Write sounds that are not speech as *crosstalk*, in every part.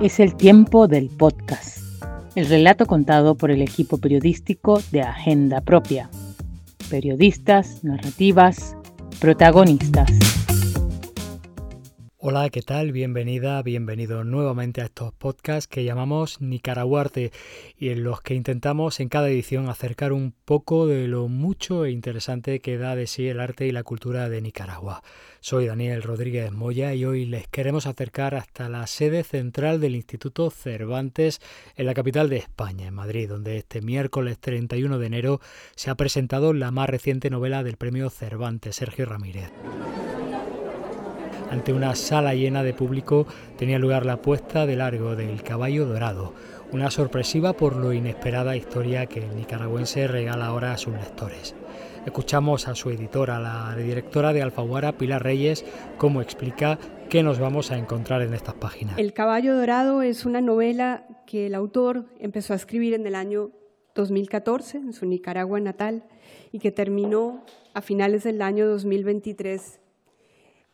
Es el tiempo del podcast, el relato contado por el equipo periodístico de Agenda Propia. Periodistas, narrativas, protagonistas. Hola, ¿qué tal? Bienvenida, bienvenido nuevamente a estos podcasts que llamamos Nicaraguarte y en los que intentamos en cada edición acercar un poco de lo mucho e interesante que da de sí el arte y la cultura de Nicaragua. Soy Daniel Rodríguez Moya y hoy les queremos acercar hasta la sede central del Instituto Cervantes en la capital de España, en Madrid, donde este miércoles 31 de enero se ha presentado la más reciente novela del premio Cervantes, Sergio Ramírez. Ante una sala llena de público tenía lugar la puesta de largo del Caballo Dorado, una sorpresiva por lo inesperada historia que el nicaragüense regala ahora a sus lectores. Escuchamos a su editora, la directora de Alfaguara, Pilar Reyes, cómo explica qué nos vamos a encontrar en estas páginas. El Caballo Dorado es una novela que el autor empezó a escribir en el año 2014, en su Nicaragua natal, y que terminó a finales del año 2023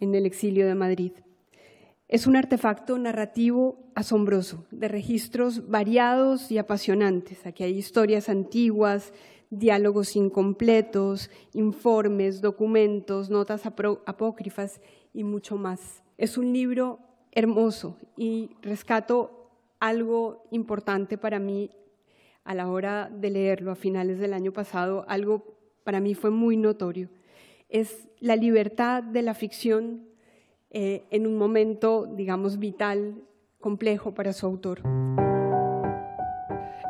en el exilio de Madrid. Es un artefacto narrativo asombroso, de registros variados y apasionantes. Aquí hay historias antiguas, diálogos incompletos, informes, documentos, notas apócrifas y mucho más. Es un libro hermoso y rescato algo importante para mí a la hora de leerlo a finales del año pasado, algo para mí fue muy notorio es la libertad de la ficción eh, en un momento, digamos, vital, complejo para su autor.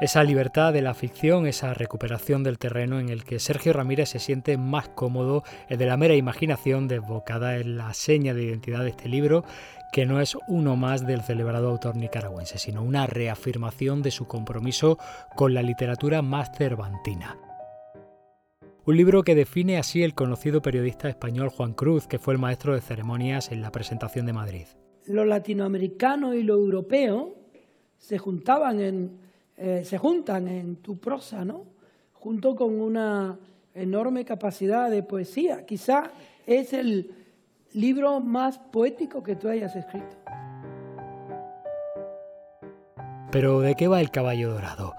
Esa libertad de la ficción, esa recuperación del terreno en el que Sergio Ramírez se siente más cómodo, es de la mera imaginación desbocada en la seña de identidad de este libro, que no es uno más del celebrado autor nicaragüense, sino una reafirmación de su compromiso con la literatura más cervantina. Un libro que define así el conocido periodista español Juan Cruz, que fue el maestro de ceremonias en la presentación de Madrid. Los latinoamericanos y los europeos se juntaban en, eh, se juntan en tu prosa, ¿no? Junto con una enorme capacidad de poesía. Quizá es el libro más poético que tú hayas escrito. Pero ¿de qué va el caballo dorado?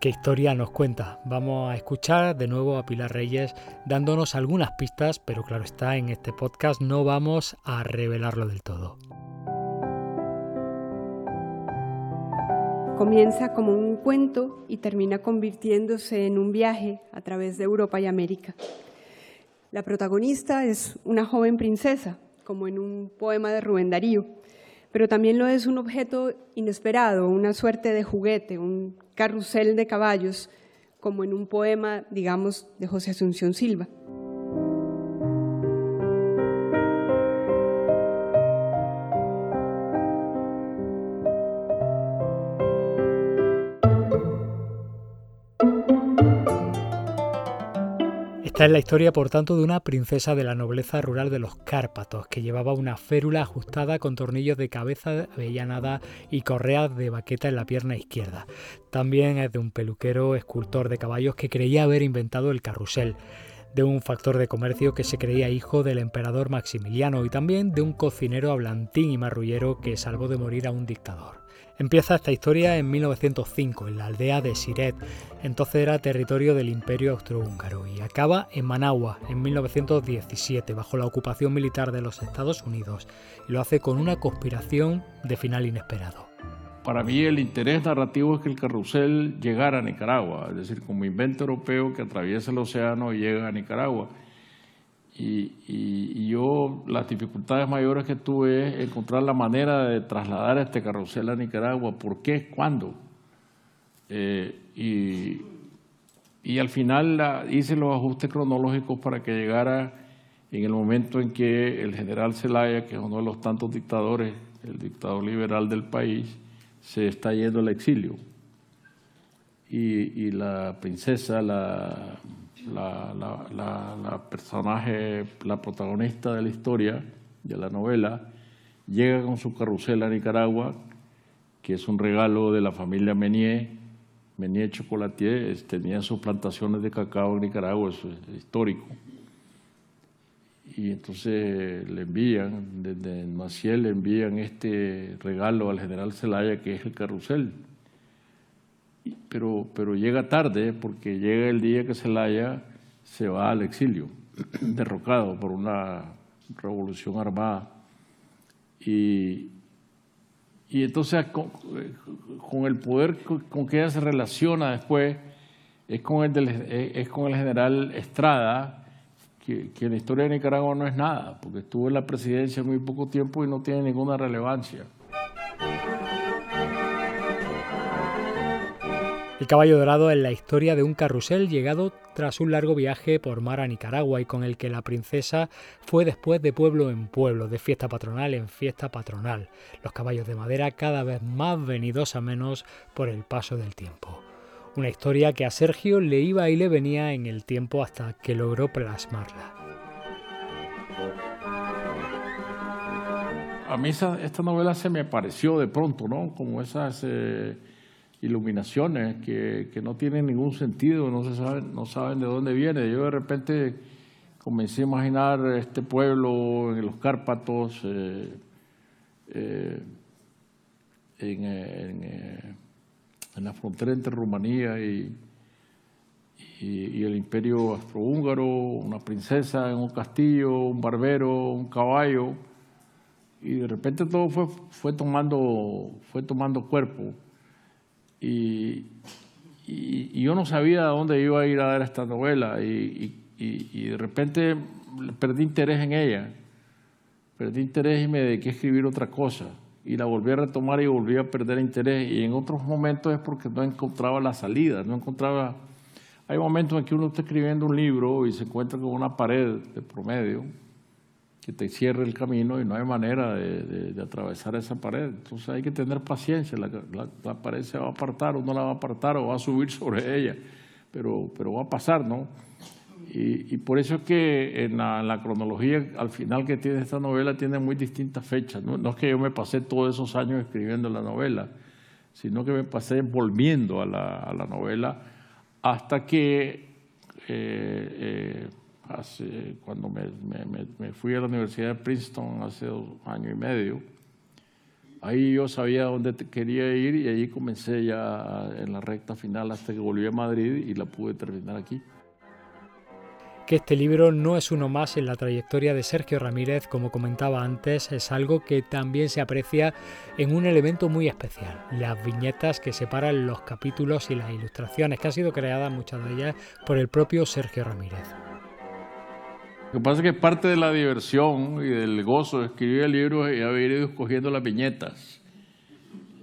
¿Qué historia nos cuenta? Vamos a escuchar de nuevo a Pilar Reyes dándonos algunas pistas, pero claro está, en este podcast no vamos a revelarlo del todo. Comienza como un cuento y termina convirtiéndose en un viaje a través de Europa y América. La protagonista es una joven princesa, como en un poema de Rubén Darío pero también lo es un objeto inesperado, una suerte de juguete, un carrusel de caballos, como en un poema, digamos, de José Asunción Silva. Esta es la historia, por tanto, de una princesa de la nobleza rural de los Cárpatos, que llevaba una férula ajustada con tornillos de cabeza avellanada y correas de baqueta en la pierna izquierda. También es de un peluquero escultor de caballos que creía haber inventado el carrusel de un factor de comercio que se creía hijo del emperador Maximiliano y también de un cocinero hablantín y marrullero que salvó de morir a un dictador. Empieza esta historia en 1905, en la aldea de Siret, entonces era territorio del Imperio Austrohúngaro, y acaba en Managua, en 1917, bajo la ocupación militar de los Estados Unidos, y lo hace con una conspiración de final inesperado. Para mí el interés narrativo es que el carrusel llegara a Nicaragua, es decir, como invento europeo que atraviesa el océano y llega a Nicaragua. Y, yo las dificultades mayores que tuve es encontrar la manera de trasladar este carrusel a Nicaragua, por qué, cuándo. Eh, y, y, al final hice los ajustes cronológicos para que llegara en el momento en que el general Zelaya, que es uno de los tantos dictadores, el dictador liberal del país, se está yendo al exilio. Y, y la princesa, la la, la, personaje, la protagonista de la historia, de la novela, llega con su carrusel a Nicaragua, que es un regalo de la familia Menier, Menier Chocolatier, tenía sus plantaciones de cacao en Nicaragua, eso es histórico. y entonces le envían, desde Maciel le envían este regalo al general Zelaya que es el carrusel. Pero, pero llega tarde porque llega el día que Zelaya se va al exilio, *clears throat* derrocado por una revolución armada. Y, y entonces con, el poder con que ella se relaciona después es con el, es con el general Estrada, que, en la historia de Nicaragua no es nada, porque estuvo en la presidencia muy poco tiempo y no tiene ninguna relevancia. El caballo dorado es la historia de un carrusel llegado tras un largo viaje por mar a Nicaragua y con el que la princesa fue después de pueblo en pueblo, de fiesta patronal en fiesta patronal, los caballos de madera cada vez más venidos a menos por el paso del tiempo. Una historia que a Sergio le iba y le venía en el tiempo hasta que logró plasmarla. A mí esta novela se me pareció de pronto, ¿no? Como esas eh, iluminaciones que, no tienen ningún sentido, no, se saben, no saben de dónde viene. Yo de repente comencé a imaginar este pueblo en los Cárpatos, eh, eh, en en la frontera entre Rumanía y, y, el imperio austrohúngaro, una princesa en un castillo, un barbero, un caballo, y de repente todo fue, fue, tomando, fue tomando cuerpo. Y, y, yo no sabía a dónde iba a ir a dar esta novela, y, de repente perdí interés en ella, perdí interés y me dediqué a escribir otra cosa y la volví a retomar y volví a perder interés. Y en otros momentos es porque no encontraba la salida, no encontraba... Hay momentos en que uno está escribiendo un libro y se encuentra con una pared de promedio que te cierra el camino y no hay manera de, atravesar esa pared. Entonces hay que tener paciencia, la, pared se va a apartar o no la va a apartar o va a subir sobre ella, pero, pero va a pasar, ¿no? Y, por eso es que en la, cronología al final que tiene esta novela tiene muy distintas fechas. ¿no? es que yo me pasé todos esos años escribiendo la novela, sino que me pasé volviendo a la, novela hasta que eh, eh, cuando me, fui a la Universidad de Princeton hace dos años y medio, ahí yo sabía dónde quería ir y ahí comencé ya en la recta final hasta que volví a Madrid y la pude terminar aquí que este libro no es uno más en la trayectoria de Sergio Ramírez, como comentaba antes, es algo que también se aprecia en un elemento muy especial, las viñetas que separan los capítulos y las ilustraciones, que han sido creadas muchas de ellas por el propio Sergio Ramírez. Lo que pasa es que parte de la diversión y del gozo de escribir el libro y haber ido escogiendo las viñetas.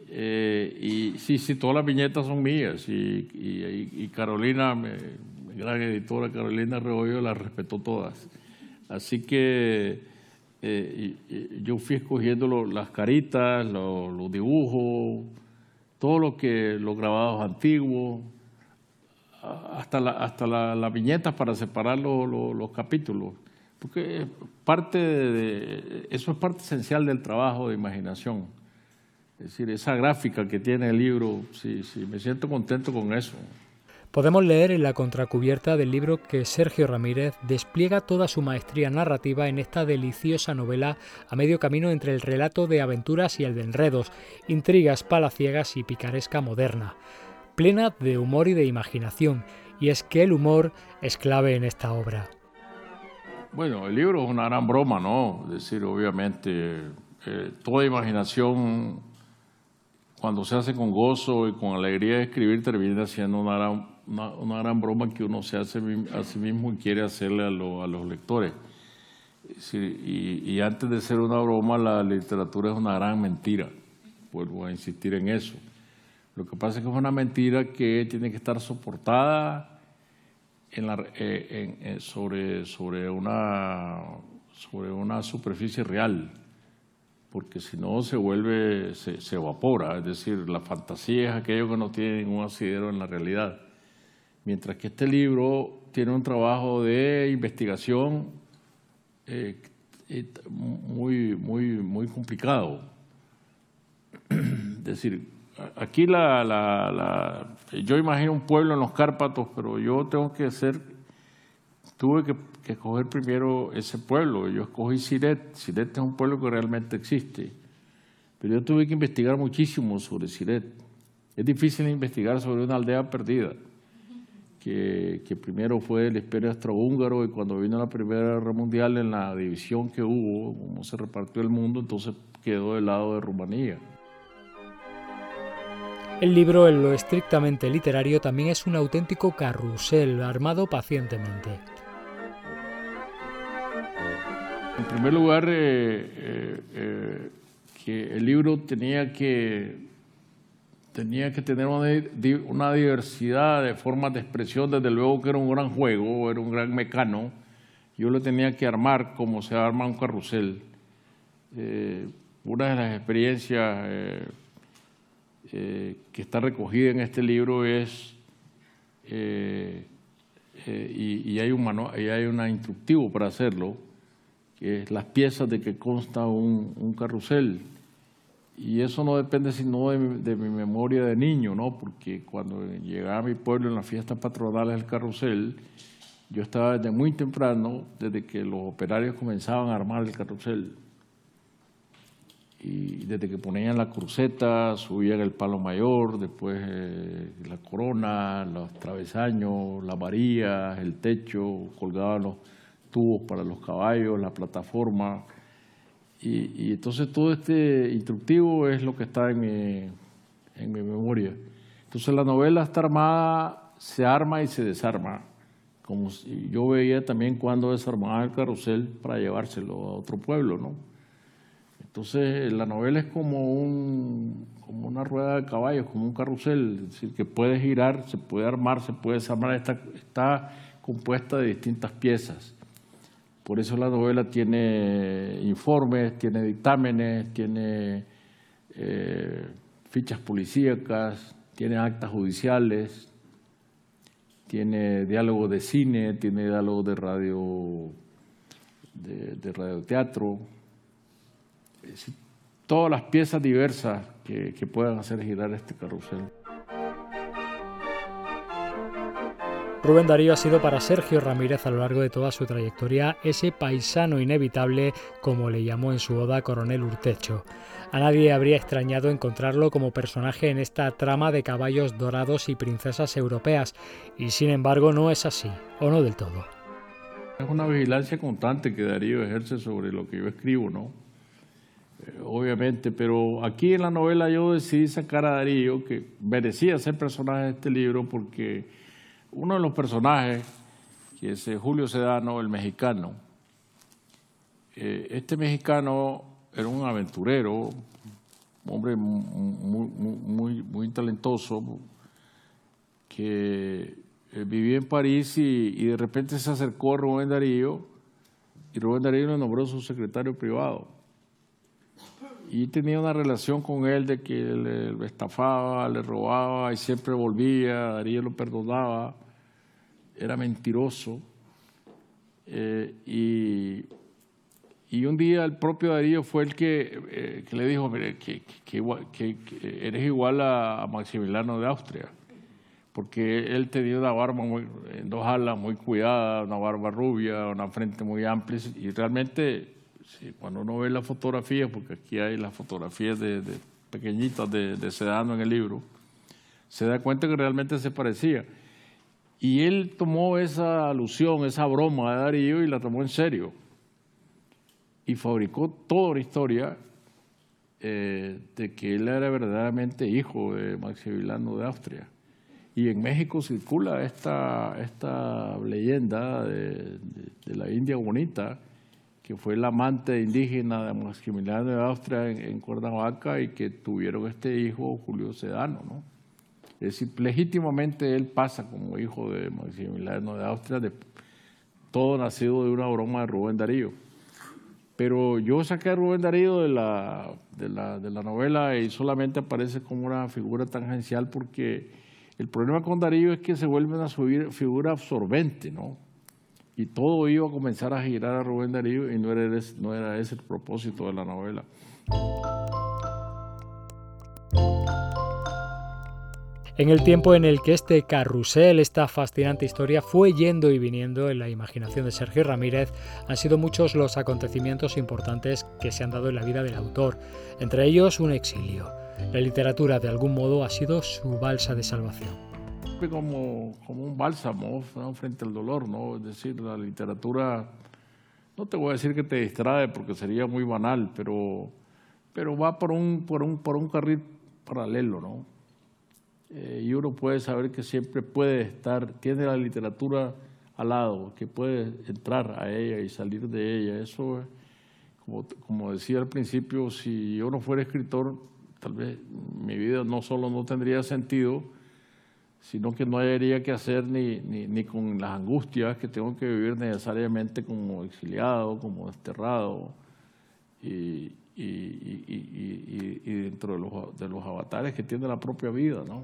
Eh, y sí, sí, todas las viñetas son mías y, Carolina me, gran editora Carolina Rebollo las respetó todas. Así que eh, yo fui escogiendo las caritas, los, dibujos, todo lo que, los grabados antiguos, hasta, la, hasta las viñetas para separar los capítulos. Porque parte eso es parte esencial del trabajo de imaginación. Es decir, esa gráfica que tiene el libro, sí, sí, me siento contento con eso. Podemos leer en la contracubierta del libro que Sergio Ramírez despliega toda su maestría narrativa en esta deliciosa novela a medio camino entre el relato de aventuras y el de enredos, intrigas palaciegas y picaresca moderna, plena de humor y de imaginación, y es que el humor es clave en esta obra. Bueno, el libro es una gran broma, ¿no? Es decir, obviamente, eh, toda imaginación, cuando se hace con gozo y con alegría de escribir, termina siendo una gran una, gran broma que uno se hace a sí mismo y quiere hacerle a, los lectores. y, antes de ser una broma, la literatura es una gran mentira. Vuelvo a insistir en eso. Lo que pasa es que es una mentira que tiene que estar soportada la, eh, sobre, una, superficie real, porque si no se vuelve, se, evapora. Es decir, la fantasía es aquello que no tiene ningún asidero en la realidad. Mientras que este libro tiene un trabajo de investigación eh, eh, muy, muy, muy complicado. *clears throat* Es decir, aquí la, la, yo imagino un pueblo en los Cárpatos, pero yo tengo que ser, tuve que, que escoger primero ese pueblo. Yo escogí Siret. Siret es un pueblo que realmente existe. Pero yo tuve que investigar muchísimo sobre Siret. Es difícil investigar sobre una aldea perdida, que, que primero fue el imperio austrohúngaro y cuando vino la Primera Guerra Mundial en la división que hubo, cómo se repartió el mundo, entonces quedó del lado de Rumanía. El libro, en lo estrictamente literario, también es un auténtico carrusel armado pacientemente. En primer lugar, eh, eh, eh, que el libro tenía que, tenía que tener una, diversidad de formas de expresión, desde luego que era un gran juego, era un gran mecano, yo lo tenía que armar como se arma un carrusel. una de las experiencias que está recogida en este libro es, y, hay un manual, y hay un instructivo para hacerlo, que es las piezas de que consta un, carrusel. Y eso no depende sino de, mi memoria de niño, ¿no? Porque cuando llegaba a mi pueblo en las fiestas patronales del carrusel, yo estaba desde muy temprano, desde que los operarios comenzaban a armar el carrusel. Y desde que ponían la cruceta, subían el palo mayor, después eh, la corona, los travesaños, las varillas, el techo, colgaban los tubos para los caballos, la plataforma. Y, entonces todo este instructivo es lo que está en mi, en mi memoria. Entonces la novela está armada, se arma y se desarma. Como yo veía también cuando desarmaba el carrusel para llevárselo a otro pueblo, ¿no? Entonces la novela es como, un, como una rueda de caballos, como un carrusel, es decir, que puede girar, se puede armar, se puede desarmar, está, está compuesta de distintas piezas. Por eso la novela tiene informes, tiene dictámenes, tiene eh, fichas policíacas, tiene actas judiciales, tiene diálogo de cine, tiene diálogo de radio, de, radioteatro, todas las piezas diversas que, que puedan hacer girar este carrusel. Rubén Darío ha sido para Sergio Ramírez a lo largo de toda su trayectoria ese paisano inevitable, como le llamó en su oda Coronel Urtecho. A nadie habría extrañado encontrarlo como personaje en esta trama de caballos dorados y princesas europeas, y sin embargo no es así, o no del todo. Es una vigilancia constante que Darío ejerce sobre lo que yo escribo, ¿no? Eh, obviamente, pero aquí en la novela yo decidí sacar a Darío, que merecía ser personaje de este libro, porque uno de los personajes, que es eh, Julio Sedano, el mexicano, eh, este mexicano era un aventurero, un hombre muy, muy, muy talentoso, que vivía en París y, de repente se acercó a Rubén Darío y Rubén Darío lo nombró su secretario privado. Y tenía una relación con él de que le, estafaba, le robaba y siempre volvía, Darío lo perdonaba era mentiroso. Eh, y, y, un día el propio Darío fue el que, eh, que le dijo, mire, que, que, eres igual a, Maximiliano de Austria, porque él tenía una barba muy, en dos alas muy cuidada, una barba rubia, una frente muy amplia, y realmente cuando uno ve las fotografías, porque aquí hay las fotografías de, pequeñitas de, de Sedano en el libro, se da cuenta que realmente se parecía. Y él tomó esa alusión, esa broma de Darío y la tomó en serio. Y fabricó toda una historia eh, de que él era verdaderamente hijo de Maximiliano de Austria. Y en México circula esta, esta leyenda de, la India bonita, que fue la amante indígena de Maximiliano de Austria en, en Cuernavaca y que tuvieron este hijo, Julio Sedano, ¿no? Es decir, legítimamente él pasa como hijo de Maximiliano de Austria, de, todo nacido de una broma de Rubén Darío. Pero yo saqué a Rubén Darío de la, de la, de la novela y solamente aparece como una figura tangencial porque el problema con Darío es que se vuelve una figura absorbente, ¿no? Y todo iba a comenzar a girar a Rubén Darío y no era, ese el propósito de la novela. En el tiempo en el que este carrusel, esta fascinante historia, fue yendo y viniendo en la imaginación de Sergio Ramírez, han sido muchos los acontecimientos importantes que se han dado en la vida del autor, entre ellos un exilio. La literatura, de algún modo, ha sido su balsa de salvación. Como, como un bálsamo frente al dolor, ¿no? Es decir, la literatura, no te voy a decir que te distrae porque sería muy banal, pero, pero va por un, por, un, por un carril paralelo, ¿no? Eh, y uno puede saber que siempre puede estar, tiene la literatura al lado, que puede entrar a ella y salir de ella. Eso, como, como decía al principio, si yo no fuera escritor, tal vez mi vida no solo no tendría sentido, sino que no habría que hacer ni, ni, ni, con las angustias que tengo que vivir necesariamente como exiliado, como desterrado, y, y, y, y dentro de los, de los avatares que tiene la propia vida, ¿no?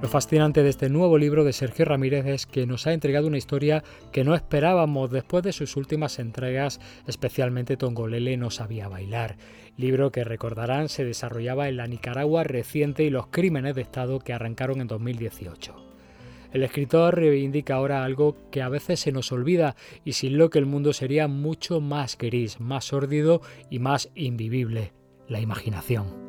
Lo fascinante de este nuevo libro de Sergio Ramírez es que nos ha entregado una historia que no esperábamos después de sus últimas entregas, especialmente Tongolele no sabía bailar, libro que recordarán se desarrollaba en la Nicaragua reciente y los crímenes de Estado que arrancaron en 2018. El escritor reivindica ahora algo que a veces se nos olvida y sin lo que el mundo sería mucho más gris, más sórdido y más invivible, la imaginación.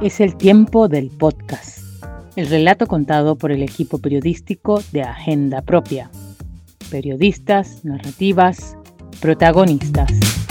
Es el tiempo del podcast, el relato contado por el equipo periodístico de Agenda Propia. Periodistas, narrativas, protagonistas.